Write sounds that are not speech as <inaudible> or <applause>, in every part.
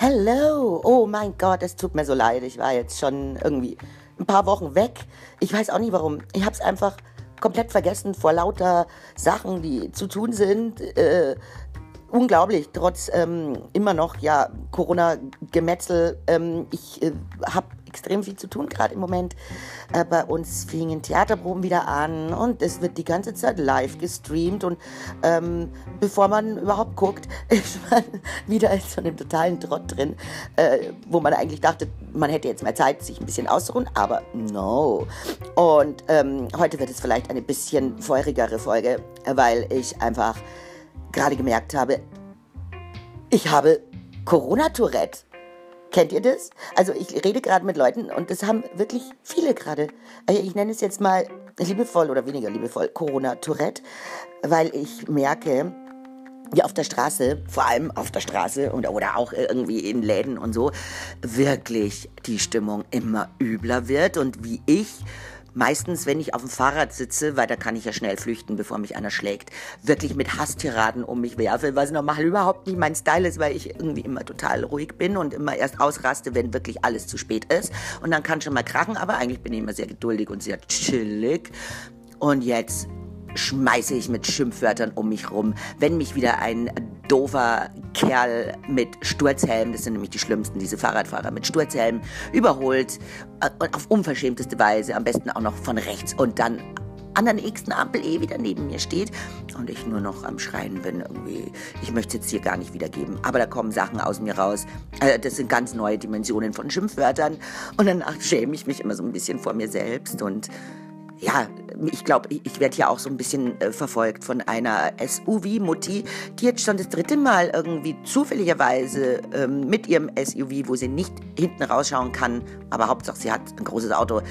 Hello! Oh mein Gott, es tut mir so leid. Ich war jetzt schon irgendwie ein paar Wochen weg. Ich weiß auch nicht warum. Ich habe es einfach komplett vergessen vor lauter Sachen, die zu tun sind. Äh, unglaublich, trotz ähm, immer noch ja Corona-Gemetzel. Ähm, ich äh, habe extrem viel zu tun gerade im Moment. Äh, bei uns fingen Theaterproben wieder an und es wird die ganze Zeit live gestreamt und ähm, bevor man überhaupt guckt, <laughs> ist man wieder in so einem totalen Trott drin, äh, wo man eigentlich dachte, man hätte jetzt mehr Zeit, sich ein bisschen auszuruhen, aber no. Und ähm, heute wird es vielleicht eine bisschen feurigere Folge, weil ich einfach gerade gemerkt habe, ich habe Corona-Tourette. Kennt ihr das? Also ich rede gerade mit Leuten und das haben wirklich viele gerade. Also ich nenne es jetzt mal liebevoll oder weniger liebevoll Corona-Tourette, weil ich merke, wie auf der Straße, vor allem auf der Straße und, oder auch irgendwie in Läden und so, wirklich die Stimmung immer übler wird und wie ich meistens, wenn ich auf dem Fahrrad sitze, weil da kann ich ja schnell flüchten, bevor mich einer schlägt, wirklich mit Hasstiraden um mich werfe, was normal überhaupt nicht mein Style ist, weil ich irgendwie immer total ruhig bin und immer erst ausraste, wenn wirklich alles zu spät ist. Und dann kann schon mal krachen, aber eigentlich bin ich immer sehr geduldig und sehr chillig. Und jetzt schmeiße ich mit Schimpfwörtern um mich rum. Wenn mich wieder ein doofer Kerl mit Sturzhelm, das sind nämlich die schlimmsten, diese Fahrradfahrer mit Sturzhelm, überholt äh, und auf unverschämteste Weise, am besten auch noch von rechts und dann an der nächsten Ampel eh wieder neben mir steht und ich nur noch am Schreien bin irgendwie. Ich möchte es jetzt hier gar nicht wiedergeben, aber da kommen Sachen aus mir raus. Äh, das sind ganz neue Dimensionen von Schimpfwörtern und danach schäme ich mich immer so ein bisschen vor mir selbst und ja, ich glaube, ich werde ja auch so ein bisschen äh, verfolgt von einer SUV-Mutti, die jetzt schon das dritte Mal irgendwie zufälligerweise ähm, mit ihrem SUV, wo sie nicht hinten rausschauen kann, aber Hauptsache sie hat ein großes Auto,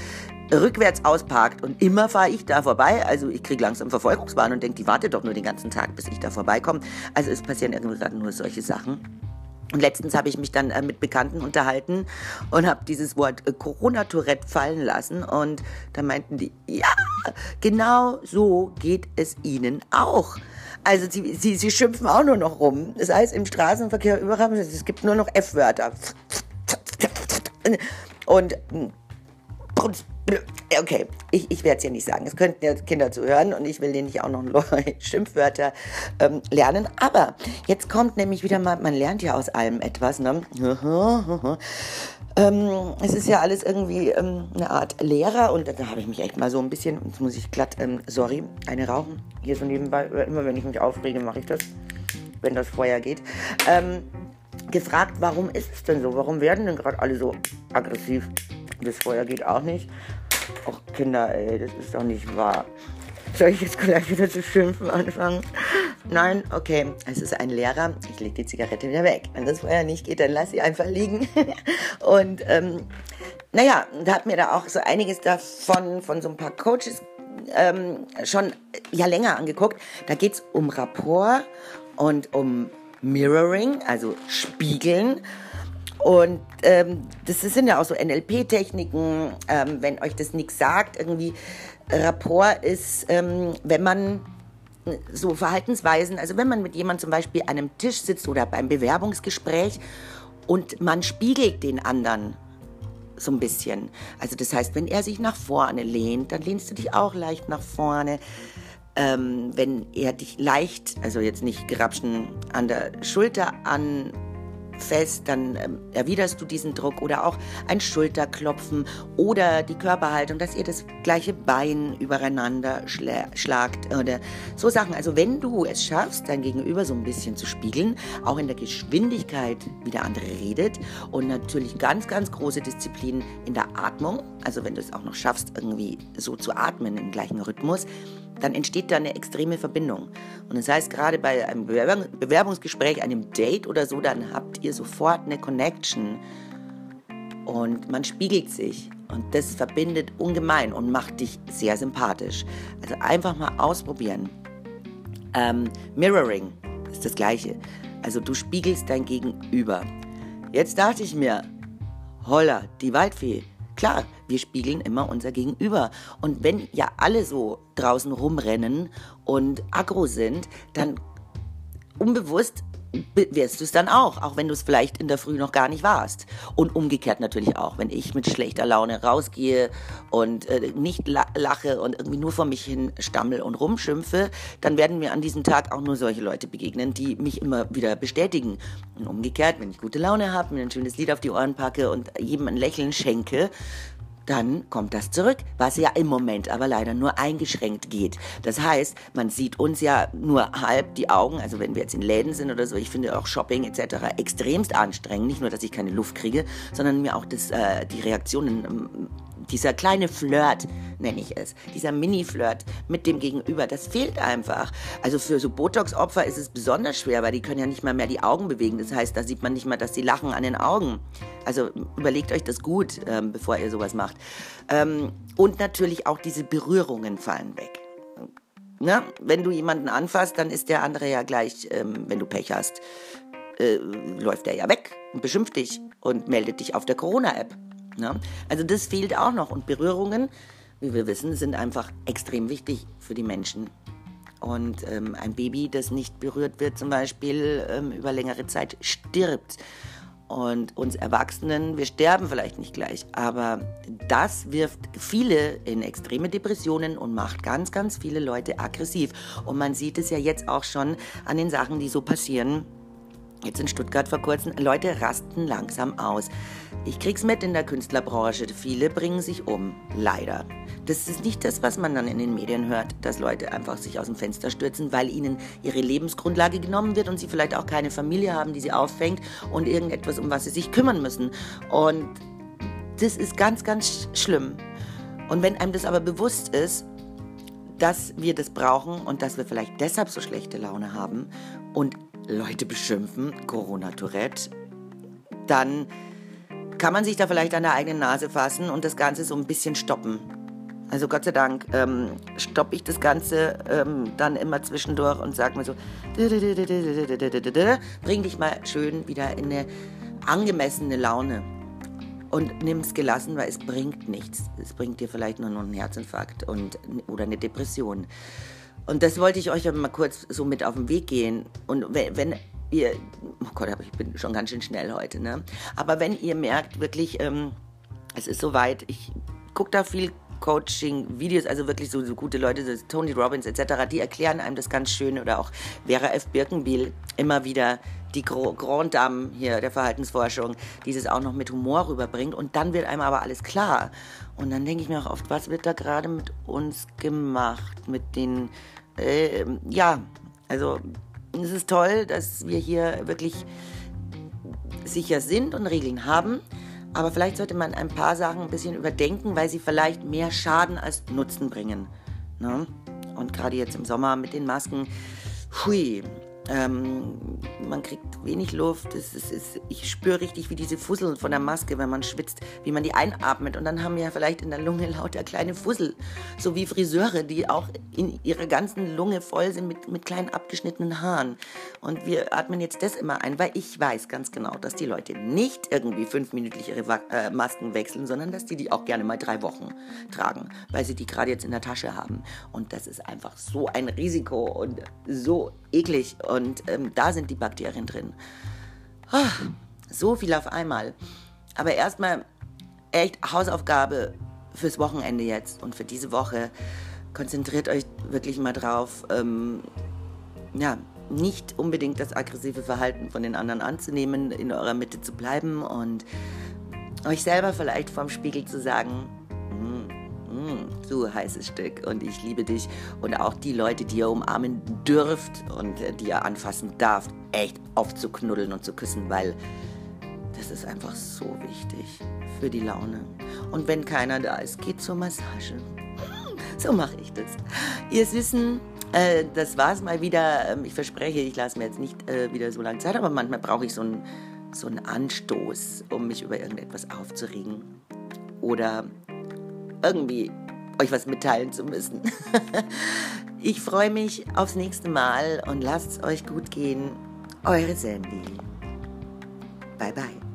rückwärts ausparkt und immer fahre ich da vorbei. Also ich kriege langsam Verfolgungswahn und denke, die wartet doch nur den ganzen Tag, bis ich da vorbeikomme. Also es passieren irgendwie gerade nur solche Sachen. Und letztens habe ich mich dann äh, mit Bekannten unterhalten und habe dieses Wort äh, Corona-Tourette fallen lassen. Und da meinten die, ja, genau so geht es ihnen auch. Also sie, sie, sie schimpfen auch nur noch rum. Das heißt, im Straßenverkehr überall, es gibt nur noch F-Wörter. Und hm, Okay, ich, ich werde es ja nicht sagen. Es könnten ja Kinder zuhören und ich will denen nicht auch noch <laughs> Schimpfwörter ähm, lernen. Aber jetzt kommt nämlich wieder mal, man lernt ja aus allem etwas. Ne? <laughs> ähm, es ist ja alles irgendwie ähm, eine Art Lehrer und da habe ich mich echt mal so ein bisschen, jetzt muss ich glatt, ähm, sorry, eine rauchen. Hier so nebenbei, immer wenn ich mich aufrege, mache ich das, wenn das Feuer geht. Ähm, gefragt, warum ist es denn so? Warum werden denn gerade alle so aggressiv? Das Feuer geht auch nicht. Och, Kinder, ey, das ist doch nicht wahr. Soll ich jetzt gleich wieder zu schimpfen anfangen? Nein, okay. Es ist ein Lehrer. Ich lege die Zigarette wieder weg. Wenn das Feuer nicht geht, dann lass sie einfach liegen. <laughs> Und ähm, naja, da hat mir da auch so einiges davon von so ein paar Coaches ähm, schon ja länger angeguckt. Da geht es um Rapport und um Mirroring, also Spiegeln. Und ähm, das sind ja auch so NLP-Techniken, ähm, wenn euch das nichts sagt, irgendwie Rapport ist, ähm, wenn man so Verhaltensweisen, also wenn man mit jemandem zum Beispiel an einem Tisch sitzt oder beim Bewerbungsgespräch und man spiegelt den anderen so ein bisschen. Also das heißt, wenn er sich nach vorne lehnt, dann lehnst du dich auch leicht nach vorne. Ähm, wenn er dich leicht, also jetzt nicht grapschen an der Schulter an fest, dann ähm, erwiderst du diesen Druck oder auch ein Schulterklopfen oder die Körperhaltung, dass ihr das gleiche Bein übereinander schlagt oder so Sachen. Also wenn du es schaffst, dein Gegenüber so ein bisschen zu spiegeln, auch in der Geschwindigkeit, wie der andere redet und natürlich ganz, ganz große Disziplin in der Atmung, also wenn du es auch noch schaffst, irgendwie so zu atmen im gleichen Rhythmus, dann entsteht da eine extreme Verbindung. Und das heißt, gerade bei einem Bewerbungsgespräch, einem Date oder so, dann habt ihr sofort eine Connection und man spiegelt sich. Und das verbindet ungemein und macht dich sehr sympathisch. Also einfach mal ausprobieren. Ähm, Mirroring ist das Gleiche. Also du spiegelst dein Gegenüber. Jetzt dachte ich mir, holla, die Waldfee, Klar, wir spiegeln immer unser Gegenüber. Und wenn ja alle so draußen rumrennen und aggro sind, dann unbewusst wirst du es dann auch, auch wenn du es vielleicht in der Früh noch gar nicht warst. Und umgekehrt natürlich auch, wenn ich mit schlechter Laune rausgehe und äh, nicht la lache und irgendwie nur vor mich hin stammel und rumschimpfe, dann werden mir an diesem Tag auch nur solche Leute begegnen, die mich immer wieder bestätigen. Und umgekehrt, wenn ich gute Laune habe, mir ein schönes Lied auf die Ohren packe und jedem ein Lächeln schenke, dann kommt das zurück, was ja im Moment aber leider nur eingeschränkt geht. Das heißt, man sieht uns ja nur halb die Augen, also wenn wir jetzt in Läden sind oder so, ich finde auch Shopping etc. extremst anstrengend. Nicht nur, dass ich keine Luft kriege, sondern mir auch das, äh, die Reaktionen ähm, dieser kleine Flirt, nenne ich es, dieser Mini-Flirt mit dem Gegenüber, das fehlt einfach. Also für so Botox-Opfer ist es besonders schwer, weil die können ja nicht mal mehr die Augen bewegen. Das heißt, da sieht man nicht mal, dass sie lachen an den Augen. Also überlegt euch das gut, ähm, bevor ihr sowas macht. Ähm, und natürlich auch diese Berührungen fallen weg. Na, wenn du jemanden anfasst, dann ist der andere ja gleich, ähm, wenn du Pech hast, äh, läuft er ja weg und beschimpft dich und meldet dich auf der Corona-App. Ne? Also das fehlt auch noch. Und Berührungen, wie wir wissen, sind einfach extrem wichtig für die Menschen. Und ähm, ein Baby, das nicht berührt wird, zum Beispiel ähm, über längere Zeit, stirbt. Und uns Erwachsenen, wir sterben vielleicht nicht gleich, aber das wirft viele in extreme Depressionen und macht ganz, ganz viele Leute aggressiv. Und man sieht es ja jetzt auch schon an den Sachen, die so passieren Jetzt in Stuttgart vor kurzem, Leute rasten langsam aus. Ich krieg's mit in der Künstlerbranche. Viele bringen sich um. Leider. Das ist nicht das, was man dann in den Medien hört, dass Leute einfach sich aus dem Fenster stürzen, weil ihnen ihre Lebensgrundlage genommen wird und sie vielleicht auch keine Familie haben, die sie auffängt und irgendetwas, um was sie sich kümmern müssen. Und das ist ganz, ganz schlimm. Und wenn einem das aber bewusst ist, dass wir das brauchen und dass wir vielleicht deshalb so schlechte Laune haben und Leute beschimpfen, Corona-Tourette, dann kann man sich da vielleicht an der eigenen Nase fassen und das Ganze so ein bisschen stoppen. Also Gott sei Dank ähm, stoppe ich das Ganze ähm, dann immer zwischendurch und sage mir so, bring dich mal schön wieder in eine angemessene Laune und nimm es gelassen, weil es bringt nichts. Es bringt dir vielleicht nur noch einen Herzinfarkt und, oder eine Depression. Und das wollte ich euch aber mal kurz so mit auf den Weg gehen. Und wenn, wenn ihr, oh Gott, ich bin schon ganz schön schnell heute, ne? Aber wenn ihr merkt, wirklich, ähm, es ist soweit, ich gucke da viel Coaching-Videos, also wirklich so, so gute Leute, so Tony Robbins etc., die erklären einem das ganz schön oder auch Vera F. Birkenbiel immer wieder die Grand Dame hier der Verhaltensforschung, die es auch noch mit Humor rüberbringt und dann wird einem aber alles klar. Und dann denke ich mir auch oft, was wird da gerade mit uns gemacht, mit den, äh, ja, also es ist toll, dass wir hier wirklich sicher sind und Regeln haben. Aber vielleicht sollte man ein paar Sachen ein bisschen überdenken, weil sie vielleicht mehr Schaden als Nutzen bringen. Ne? Und gerade jetzt im Sommer mit den Masken, hui, ähm, man kriegt wenig Luft. Es, es, es, ich spüre richtig, wie diese Fusseln von der Maske, wenn man schwitzt, wie man die einatmet. Und dann haben wir ja vielleicht in der Lunge <laughs> lauter kleine Fussel. So wie Friseure, die auch in ihrer ganzen Lunge voll sind mit, mit kleinen abgeschnittenen Haaren. Und wir atmen jetzt das immer ein, weil ich weiß ganz genau, dass die Leute nicht irgendwie fünfminütlich ihre äh, Masken wechseln, sondern dass die die auch gerne mal drei Wochen tragen, weil sie die gerade jetzt in der Tasche haben. Und das ist einfach so ein Risiko und so eklig. Und ähm, da sind die Bakterien drin. Oh, so viel auf einmal. Aber erstmal echt Hausaufgabe fürs Wochenende jetzt und für diese Woche. Konzentriert euch wirklich mal drauf, ähm, ja, nicht unbedingt das aggressive Verhalten von den anderen anzunehmen, in eurer Mitte zu bleiben und euch selber vielleicht vorm Spiegel zu sagen, du heißes Stück und ich liebe dich und auch die Leute, die ihr umarmen dürft und äh, die ihr anfassen darf, echt aufzuknuddeln und zu küssen, weil das ist einfach so wichtig für die Laune. Und wenn keiner da ist, geht zur Massage. <laughs> So mache ich das. Ihr Süßen, äh, das war's mal wieder. Ähm, ich verspreche, ich lasse mir jetzt nicht äh, wieder so lange Zeit, aber manchmal brauche ich so einen so einen Anstoß, um mich über irgendetwas aufzuregen. Oder irgendwie euch was mitteilen zu müssen. <laughs> ich freue mich aufs nächste Mal und lasst es euch gut gehen. Eure Sandy. Bye bye.